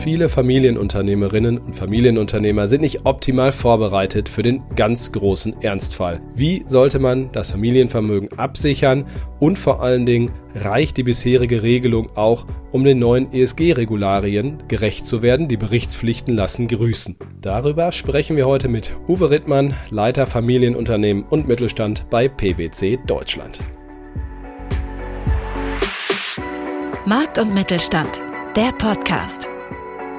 Viele Familienunternehmerinnen und Familienunternehmer sind nicht optimal vorbereitet für den ganz großen Ernstfall. Wie sollte man das Familienvermögen absichern und vor allen Dingen reicht die bisherige Regelung auch, um den neuen ESG-Regularien gerecht zu werden? Die Berichtspflichten lassen grüßen. Darüber sprechen wir heute mit Uwe Rittmann, Leiter Familienunternehmen und Mittelstand bei PwC Deutschland. Markt und Mittelstand, der Podcast.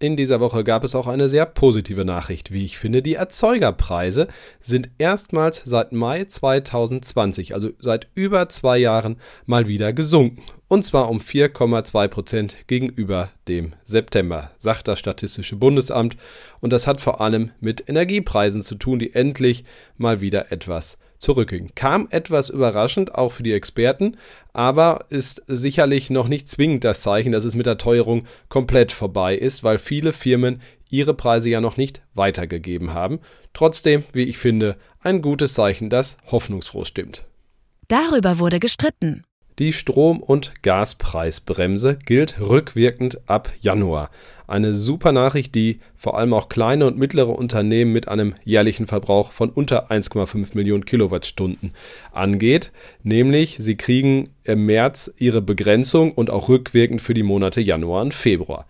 In dieser Woche gab es auch eine sehr positive Nachricht, wie ich finde. Die Erzeugerpreise sind erstmals seit Mai 2020, also seit über zwei Jahren, mal wieder gesunken. Und zwar um 4,2 Prozent gegenüber dem September, sagt das Statistische Bundesamt. Und das hat vor allem mit Energiepreisen zu tun, die endlich mal wieder etwas zurückging. Kam etwas überraschend, auch für die Experten, aber ist sicherlich noch nicht zwingend das Zeichen, dass es mit der Teuerung komplett vorbei ist, weil viele Firmen ihre Preise ja noch nicht weitergegeben haben. Trotzdem, wie ich finde, ein gutes Zeichen, das hoffnungsfroh stimmt. Darüber wurde gestritten. Die Strom- und Gaspreisbremse gilt rückwirkend ab Januar. Eine super Nachricht, die vor allem auch kleine und mittlere Unternehmen mit einem jährlichen Verbrauch von unter 1,5 Millionen Kilowattstunden angeht. Nämlich, sie kriegen im März ihre Begrenzung und auch rückwirkend für die Monate Januar und Februar.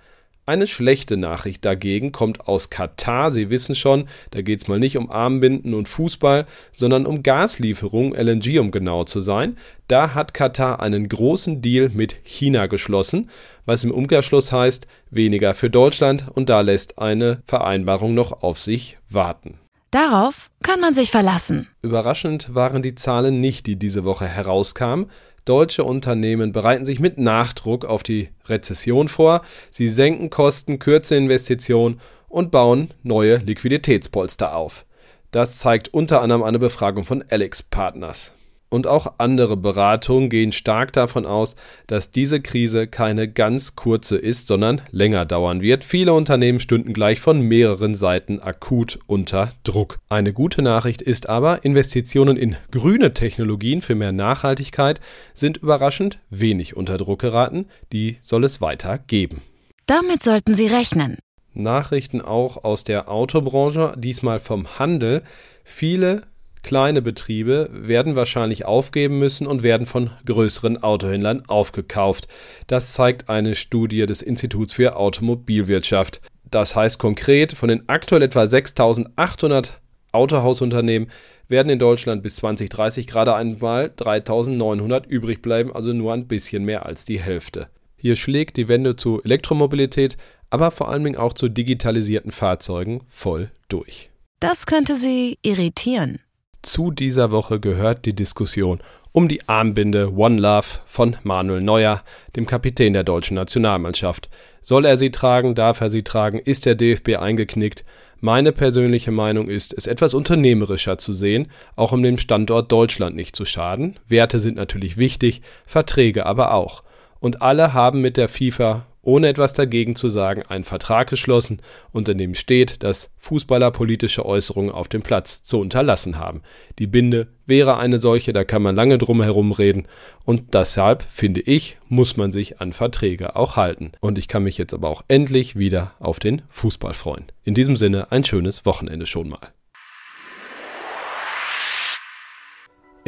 Eine schlechte Nachricht dagegen kommt aus Katar. Sie wissen schon, da geht es mal nicht um Armbinden und Fußball, sondern um Gaslieferungen, LNG um genau zu sein. Da hat Katar einen großen Deal mit China geschlossen, was im Umkehrschluss heißt, weniger für Deutschland und da lässt eine Vereinbarung noch auf sich warten. Darauf kann man sich verlassen. Überraschend waren die Zahlen nicht, die diese Woche herauskamen. Deutsche Unternehmen bereiten sich mit Nachdruck auf die Rezession vor. Sie senken Kosten, kürzen Investitionen und bauen neue Liquiditätspolster auf. Das zeigt unter anderem eine Befragung von Alex Partners und auch andere Beratungen gehen stark davon aus, dass diese Krise keine ganz kurze ist, sondern länger dauern wird. Viele Unternehmen stünden gleich von mehreren Seiten akut unter Druck. Eine gute Nachricht ist aber, Investitionen in grüne Technologien für mehr Nachhaltigkeit sind überraschend wenig unter Druck geraten. Die soll es weiter geben. Damit sollten Sie rechnen. Nachrichten auch aus der Autobranche, diesmal vom Handel. Viele Kleine Betriebe werden wahrscheinlich aufgeben müssen und werden von größeren Autohändlern aufgekauft. Das zeigt eine Studie des Instituts für Automobilwirtschaft. Das heißt konkret, von den aktuell etwa 6800 Autohausunternehmen werden in Deutschland bis 2030 gerade einmal 3900 übrig bleiben, also nur ein bisschen mehr als die Hälfte. Hier schlägt die Wende zu Elektromobilität, aber vor Dingen auch zu digitalisierten Fahrzeugen voll durch. Das könnte Sie irritieren. Zu dieser Woche gehört die Diskussion um die Armbinde One Love von Manuel Neuer, dem Kapitän der deutschen Nationalmannschaft. Soll er sie tragen, darf er sie tragen, ist der DFB eingeknickt? Meine persönliche Meinung ist, es etwas unternehmerischer zu sehen, auch um dem Standort Deutschland nicht zu schaden. Werte sind natürlich wichtig, Verträge aber auch. Und alle haben mit der FIFA ohne etwas dagegen zu sagen, einen Vertrag geschlossen, unter dem steht, dass Fußballer politische Äußerungen auf dem Platz zu unterlassen haben. Die Binde wäre eine solche, da kann man lange drum herum reden und deshalb, finde ich, muss man sich an Verträge auch halten. Und ich kann mich jetzt aber auch endlich wieder auf den Fußball freuen. In diesem Sinne ein schönes Wochenende schon mal.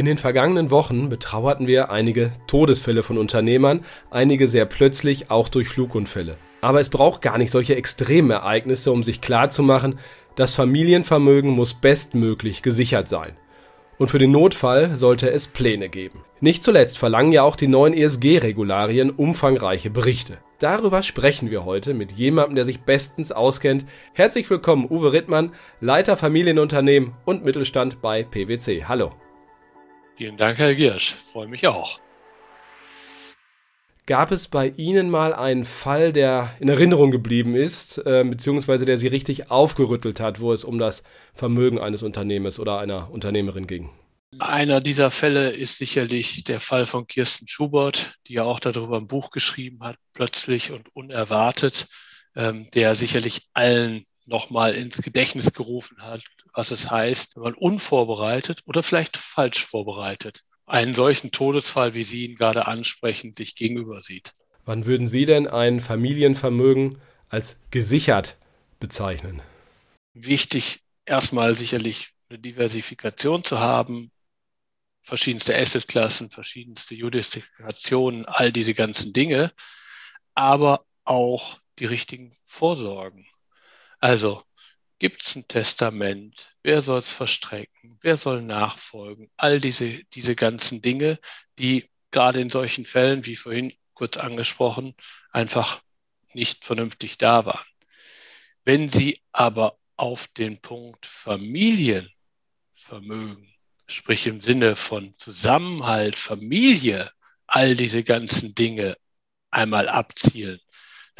In den vergangenen Wochen betrauerten wir einige Todesfälle von Unternehmern, einige sehr plötzlich auch durch Flugunfälle. Aber es braucht gar nicht solche extremen Ereignisse, um sich klarzumachen, das Familienvermögen muss bestmöglich gesichert sein. Und für den Notfall sollte es Pläne geben. Nicht zuletzt verlangen ja auch die neuen ESG-Regularien umfangreiche Berichte. Darüber sprechen wir heute mit jemandem, der sich bestens auskennt. Herzlich willkommen, Uwe Rittmann, Leiter Familienunternehmen und Mittelstand bei PwC. Hallo. Vielen Dank, Herr Giersch. Freue mich auch. Gab es bei Ihnen mal einen Fall, der in Erinnerung geblieben ist, äh, beziehungsweise der Sie richtig aufgerüttelt hat, wo es um das Vermögen eines Unternehmens oder einer Unternehmerin ging? Einer dieser Fälle ist sicherlich der Fall von Kirsten Schubert, die ja auch darüber ein Buch geschrieben hat, plötzlich und unerwartet, ähm, der sicherlich allen nochmal ins Gedächtnis gerufen hat, was es heißt, wenn man unvorbereitet oder vielleicht falsch vorbereitet einen solchen Todesfall, wie Sie ihn gerade ansprechen, sich gegenüber sieht. Wann würden Sie denn ein Familienvermögen als gesichert bezeichnen? Wichtig, erstmal sicherlich eine Diversifikation zu haben, verschiedenste Assetklassen, verschiedenste Jurisdiktionen, all diese ganzen Dinge, aber auch die richtigen Vorsorgen. Also gibt es ein Testament? Wer soll es verstrecken? Wer soll nachfolgen? All diese, diese ganzen Dinge, die gerade in solchen Fällen, wie vorhin kurz angesprochen, einfach nicht vernünftig da waren. Wenn Sie aber auf den Punkt Familienvermögen sprich im Sinne von Zusammenhalt, Familie, all diese ganzen Dinge einmal abzielen,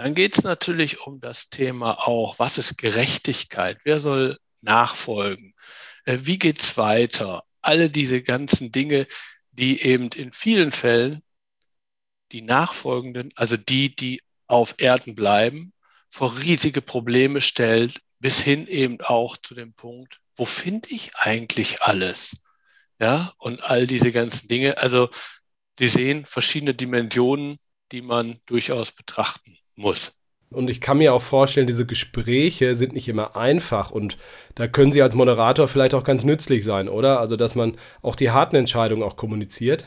dann geht es natürlich um das Thema auch, was ist Gerechtigkeit? Wer soll nachfolgen? Äh, wie geht es weiter? Alle diese ganzen Dinge, die eben in vielen Fällen die Nachfolgenden, also die, die auf Erden bleiben, vor riesige Probleme stellt, bis hin eben auch zu dem Punkt, wo finde ich eigentlich alles? Ja, und all diese ganzen Dinge. Also Sie sehen verschiedene Dimensionen, die man durchaus betrachten muss. Und ich kann mir auch vorstellen, diese Gespräche sind nicht immer einfach und da können Sie als Moderator vielleicht auch ganz nützlich sein, oder? Also, dass man auch die harten Entscheidungen auch kommuniziert.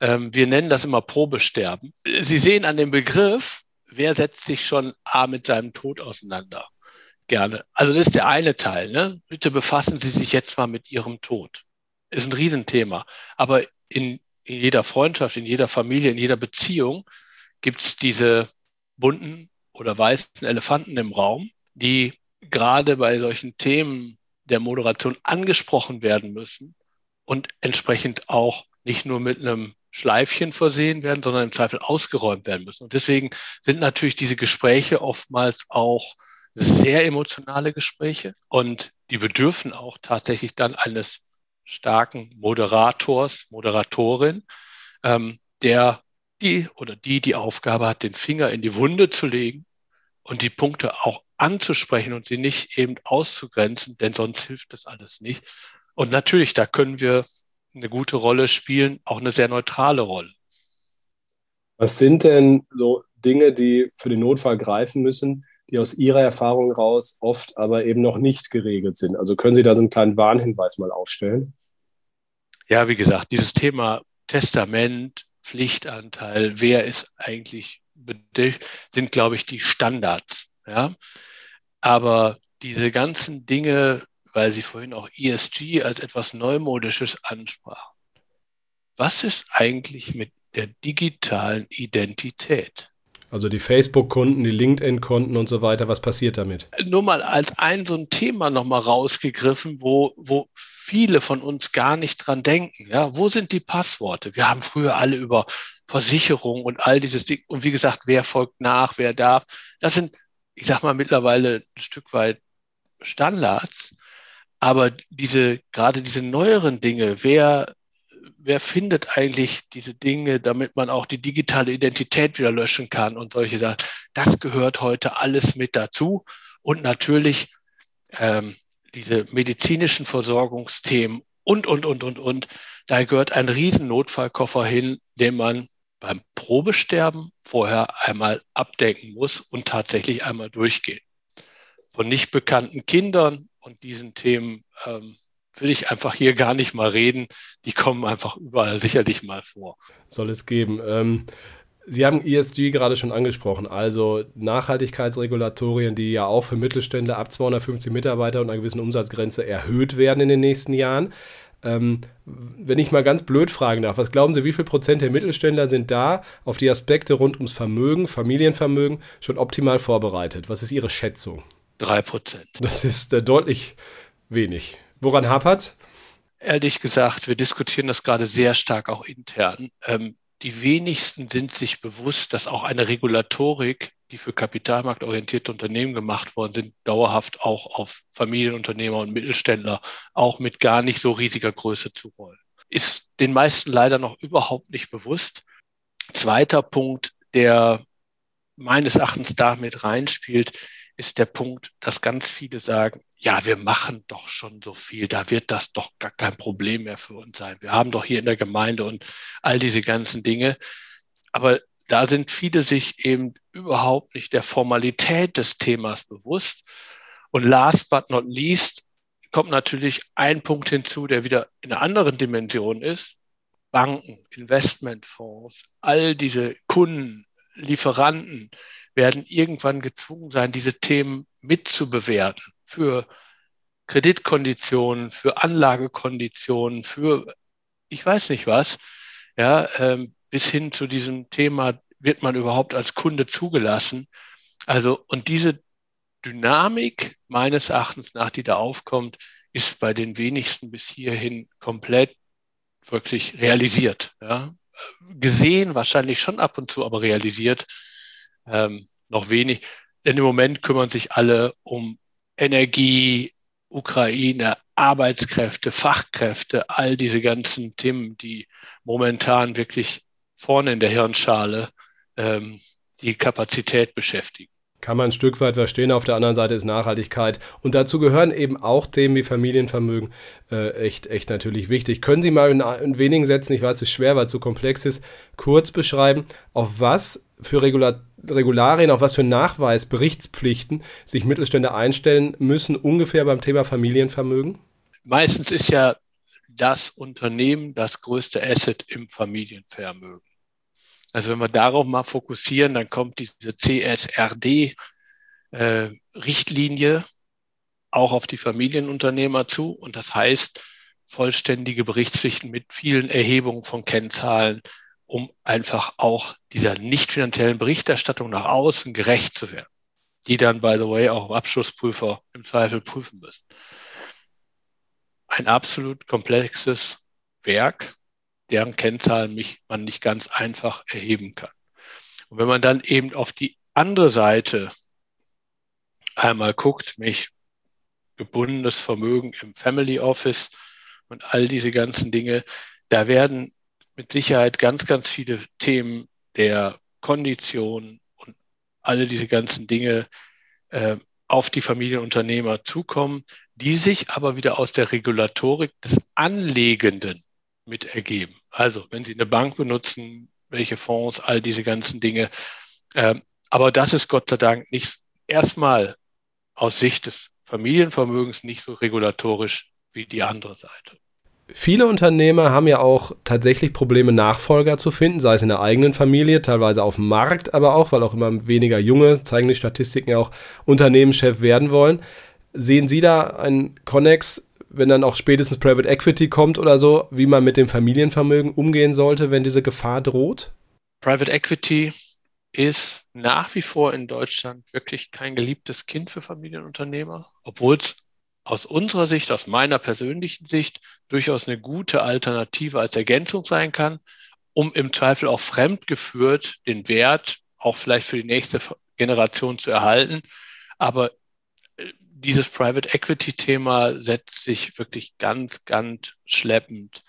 Ähm, wir nennen das immer Probesterben. Sie sehen an dem Begriff, wer setzt sich schon A mit seinem Tod auseinander? Gerne. Also das ist der eine Teil. Ne? Bitte befassen Sie sich jetzt mal mit Ihrem Tod ist ein Riesenthema. Aber in, in jeder Freundschaft, in jeder Familie, in jeder Beziehung gibt es diese bunten oder weißen Elefanten im Raum, die gerade bei solchen Themen der Moderation angesprochen werden müssen und entsprechend auch nicht nur mit einem Schleifchen versehen werden, sondern im Zweifel ausgeräumt werden müssen. Und deswegen sind natürlich diese Gespräche oftmals auch sehr emotionale Gespräche und die bedürfen auch tatsächlich dann eines starken Moderators, Moderatorin, ähm, der die oder die die Aufgabe hat, den Finger in die Wunde zu legen und die Punkte auch anzusprechen und sie nicht eben auszugrenzen, denn sonst hilft das alles nicht. Und natürlich, da können wir eine gute Rolle spielen, auch eine sehr neutrale Rolle. Was sind denn so Dinge, die für den Notfall greifen müssen, die aus Ihrer Erfahrung raus oft aber eben noch nicht geregelt sind? Also können Sie da so einen kleinen Warnhinweis mal aufstellen? ja, wie gesagt, dieses Thema Testament, Pflichtanteil, wer ist eigentlich sind, glaube ich, die Standards. Ja? Aber diese ganzen Dinge, weil Sie vorhin auch ESG als etwas Neumodisches ansprachen, was ist eigentlich mit der digitalen Identität? Also die Facebook-Kunden, die LinkedIn-Konten und so weiter, was passiert damit? Nur mal als ein so ein Thema nochmal rausgegriffen, wo, wo viele von uns gar nicht dran denken. Ja, wo sind die Passworte? Wir haben früher alle über Versicherung und all dieses Ding. Und wie gesagt, wer folgt nach, wer darf. Das sind, ich sag mal, mittlerweile ein Stück weit Standards. Aber diese, gerade diese neueren Dinge, wer wer findet eigentlich diese Dinge, damit man auch die digitale Identität wieder löschen kann und solche Sachen. Das gehört heute alles mit dazu. Und natürlich ähm, diese medizinischen Versorgungsthemen und, und, und, und, und. Da gehört ein riesen Notfallkoffer hin, den man beim Probesterben vorher einmal abdenken muss und tatsächlich einmal durchgehen. Von nicht bekannten Kindern und diesen Themen ähm, will ich einfach hier gar nicht mal reden. Die kommen einfach überall sicherlich mal vor. Soll es geben. Ähm, Sie haben ESG gerade schon angesprochen, also Nachhaltigkeitsregulatorien, die ja auch für Mittelständler ab 250 Mitarbeiter und einer gewissen Umsatzgrenze erhöht werden in den nächsten Jahren. Ähm, wenn ich mal ganz blöd fragen darf, was glauben Sie, wie viel Prozent der Mittelständler sind da auf die Aspekte rund ums Vermögen, Familienvermögen schon optimal vorbereitet? Was ist Ihre Schätzung? Drei Prozent. Das ist äh, deutlich wenig. Woran hapert Ehrlich gesagt, wir diskutieren das gerade sehr stark auch intern. Ähm, die wenigsten sind sich bewusst, dass auch eine Regulatorik, die für kapitalmarktorientierte Unternehmen gemacht worden sind, dauerhaft auch auf Familienunternehmer und Mittelständler auch mit gar nicht so riesiger Größe zu rollen. Ist den meisten leider noch überhaupt nicht bewusst. Zweiter Punkt, der meines Erachtens damit reinspielt, ist der Punkt, dass ganz viele sagen, ja, wir machen doch schon so viel, da wird das doch gar kein Problem mehr für uns sein. Wir haben doch hier in der Gemeinde und all diese ganzen Dinge. Aber da sind viele sich eben überhaupt nicht der Formalität des Themas bewusst. Und last but not least kommt natürlich ein Punkt hinzu, der wieder in einer anderen Dimension ist. Banken, Investmentfonds, all diese Kunden, Lieferanten, werden irgendwann gezwungen sein, diese Themen mitzubewerten für Kreditkonditionen, für Anlagekonditionen, für ich weiß nicht was, ja, ähm, bis hin zu diesem Thema, wird man überhaupt als Kunde zugelassen? Also, und diese Dynamik meines Erachtens nach, die da aufkommt, ist bei den wenigsten bis hierhin komplett wirklich realisiert. Ja? Gesehen wahrscheinlich schon ab und zu, aber realisiert ähm, noch wenig. Denn im Moment kümmern sich alle um Energie, Ukraine, Arbeitskräfte, Fachkräfte, all diese ganzen Themen, die momentan wirklich vorne in der Hirnschale ähm, die Kapazität beschäftigen. Kann man ein Stück weit verstehen. Auf der anderen Seite ist Nachhaltigkeit. Und dazu gehören eben auch Themen wie Familienvermögen äh, echt, echt natürlich wichtig. Können Sie mal in, in wenigen Sätzen, ich weiß, es ist schwer, weil es so komplex ist, kurz beschreiben, auf was für Regula Regularien, auf was für Nachweis, Berichtspflichten sich Mittelstände einstellen müssen, ungefähr beim Thema Familienvermögen? Meistens ist ja das Unternehmen das größte Asset im Familienvermögen. Also wenn wir darauf mal fokussieren, dann kommt diese CSRD-Richtlinie äh, auch auf die Familienunternehmer zu. Und das heißt, vollständige Berichtspflichten mit vielen Erhebungen von Kennzahlen, um einfach auch dieser nicht finanziellen Berichterstattung nach außen gerecht zu werden, die dann, by the way, auch Abschlussprüfer im Zweifel prüfen müssen. Ein absolut komplexes Werk, deren Kennzahlen mich man nicht ganz einfach erheben kann. Und wenn man dann eben auf die andere Seite einmal guckt, mich gebundenes Vermögen im Family Office und all diese ganzen Dinge, da werden mit Sicherheit ganz, ganz viele Themen der Kondition und alle diese ganzen Dinge äh, auf die Familienunternehmer zukommen, die sich aber wieder aus der Regulatorik des Anlegenden mit ergeben. Also wenn Sie eine Bank benutzen, welche Fonds, all diese ganzen Dinge. Ähm, aber das ist Gott sei Dank nicht erstmal aus Sicht des Familienvermögens nicht so regulatorisch wie die andere Seite. Viele Unternehmer haben ja auch tatsächlich Probleme, Nachfolger zu finden, sei es in der eigenen Familie, teilweise auf dem Markt, aber auch, weil auch immer weniger Junge, zeigen die Statistiken ja auch, Unternehmenschef werden wollen. Sehen Sie da einen Connex wenn dann auch spätestens Private Equity kommt oder so, wie man mit dem Familienvermögen umgehen sollte, wenn diese Gefahr droht? Private Equity ist nach wie vor in Deutschland wirklich kein geliebtes Kind für Familienunternehmer, obwohl es aus unserer Sicht, aus meiner persönlichen Sicht, durchaus eine gute Alternative als Ergänzung sein kann, um im Zweifel auch fremdgeführt den Wert auch vielleicht für die nächste Generation zu erhalten. Aber dieses Private Equity Thema setzt sich wirklich ganz, ganz schleppend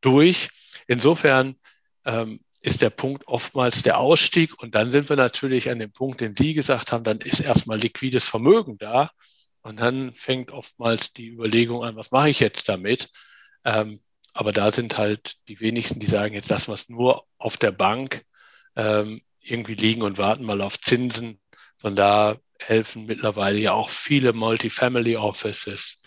durch. Insofern ähm, ist der Punkt oftmals der Ausstieg. Und dann sind wir natürlich an dem Punkt, den Sie gesagt haben, dann ist erstmal liquides Vermögen da. Und dann fängt oftmals die Überlegung an, was mache ich jetzt damit? Ähm, aber da sind halt die wenigsten, die sagen, jetzt lassen wir es nur auf der Bank ähm, irgendwie liegen und warten mal auf Zinsen. Von da helfen mittlerweile ja auch viele Multifamily Offices,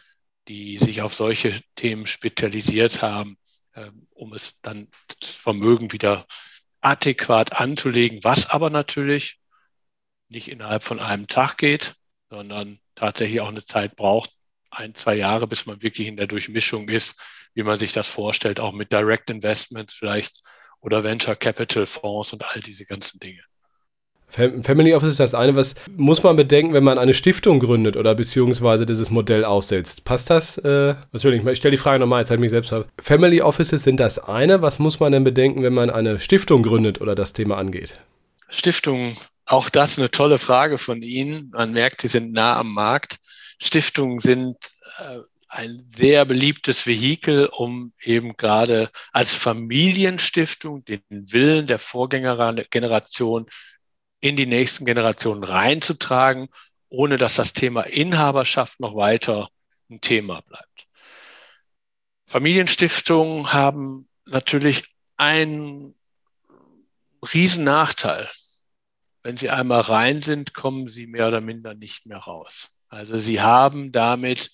die sich auf solche Themen spezialisiert haben, ähm, um es dann das Vermögen wieder adäquat anzulegen, was aber natürlich nicht innerhalb von einem Tag geht, sondern tatsächlich auch eine Zeit braucht, ein, zwei Jahre, bis man wirklich in der Durchmischung ist, wie man sich das vorstellt, auch mit Direct Investments vielleicht oder Venture Capital Fonds und all diese ganzen Dinge. Family Office ist das eine, was muss man bedenken, wenn man eine Stiftung gründet oder beziehungsweise dieses Modell aussetzt. Passt das? Äh, Entschuldigung, ich stelle die Frage nochmal, jetzt habe ich mich selbst. Family Offices sind das eine. Was muss man denn bedenken, wenn man eine Stiftung gründet oder das Thema angeht? Stiftungen, auch das eine tolle Frage von Ihnen. Man merkt, Sie sind nah am Markt. Stiftungen sind äh, ein sehr beliebtes Vehikel, um eben gerade als Familienstiftung den Willen der Vorgängergeneration in die nächsten Generationen reinzutragen, ohne dass das Thema Inhaberschaft noch weiter ein Thema bleibt. Familienstiftungen haben natürlich einen riesen Nachteil. Wenn sie einmal rein sind, kommen sie mehr oder minder nicht mehr raus. Also sie haben damit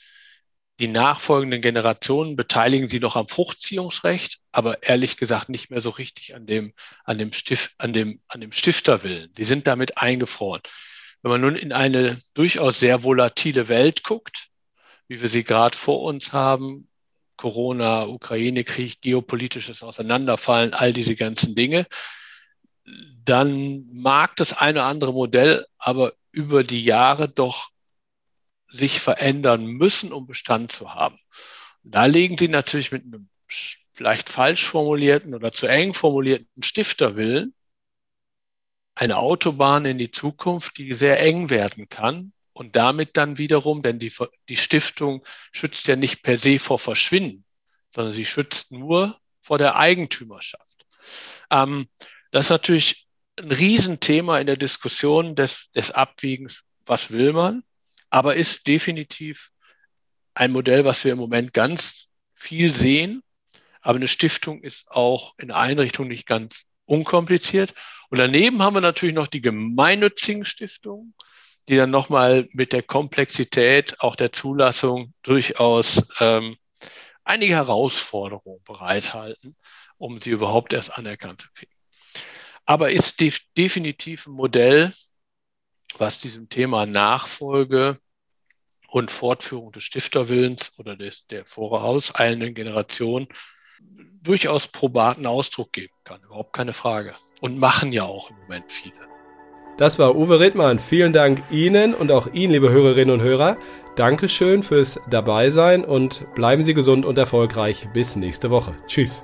die nachfolgenden Generationen beteiligen sie noch am Fruchtziehungsrecht, aber ehrlich gesagt nicht mehr so richtig an dem, an dem, Stift, an dem, an dem Stifterwillen. Die sind damit eingefroren. Wenn man nun in eine durchaus sehr volatile Welt guckt, wie wir sie gerade vor uns haben, Corona, Ukraine-Krieg, geopolitisches Auseinanderfallen, all diese ganzen Dinge, dann mag das eine oder andere Modell aber über die Jahre doch sich verändern müssen, um Bestand zu haben. Und da legen Sie natürlich mit einem vielleicht falsch formulierten oder zu eng formulierten Stifterwillen eine Autobahn in die Zukunft, die sehr eng werden kann und damit dann wiederum, denn die, die Stiftung schützt ja nicht per se vor Verschwinden, sondern sie schützt nur vor der Eigentümerschaft. Ähm, das ist natürlich ein Riesenthema in der Diskussion des, des Abwiegens, was will man aber ist definitiv ein Modell, was wir im Moment ganz viel sehen. Aber eine Stiftung ist auch in Einrichtung nicht ganz unkompliziert. Und daneben haben wir natürlich noch die gemeinnützigen Stiftungen, die dann nochmal mit der Komplexität auch der Zulassung durchaus ähm, einige Herausforderungen bereithalten, um sie überhaupt erst anerkannt zu kriegen. Aber ist def definitiv ein Modell, was diesem Thema Nachfolge und Fortführung des Stifterwillens oder des, der vorauseilenden Generation durchaus probaten Ausdruck geben kann. Überhaupt keine Frage. Und machen ja auch im Moment viele. Das war Uwe Rittmann. Vielen Dank Ihnen und auch Ihnen, liebe Hörerinnen und Hörer. Dankeschön fürs Dabeisein und bleiben Sie gesund und erfolgreich. Bis nächste Woche. Tschüss.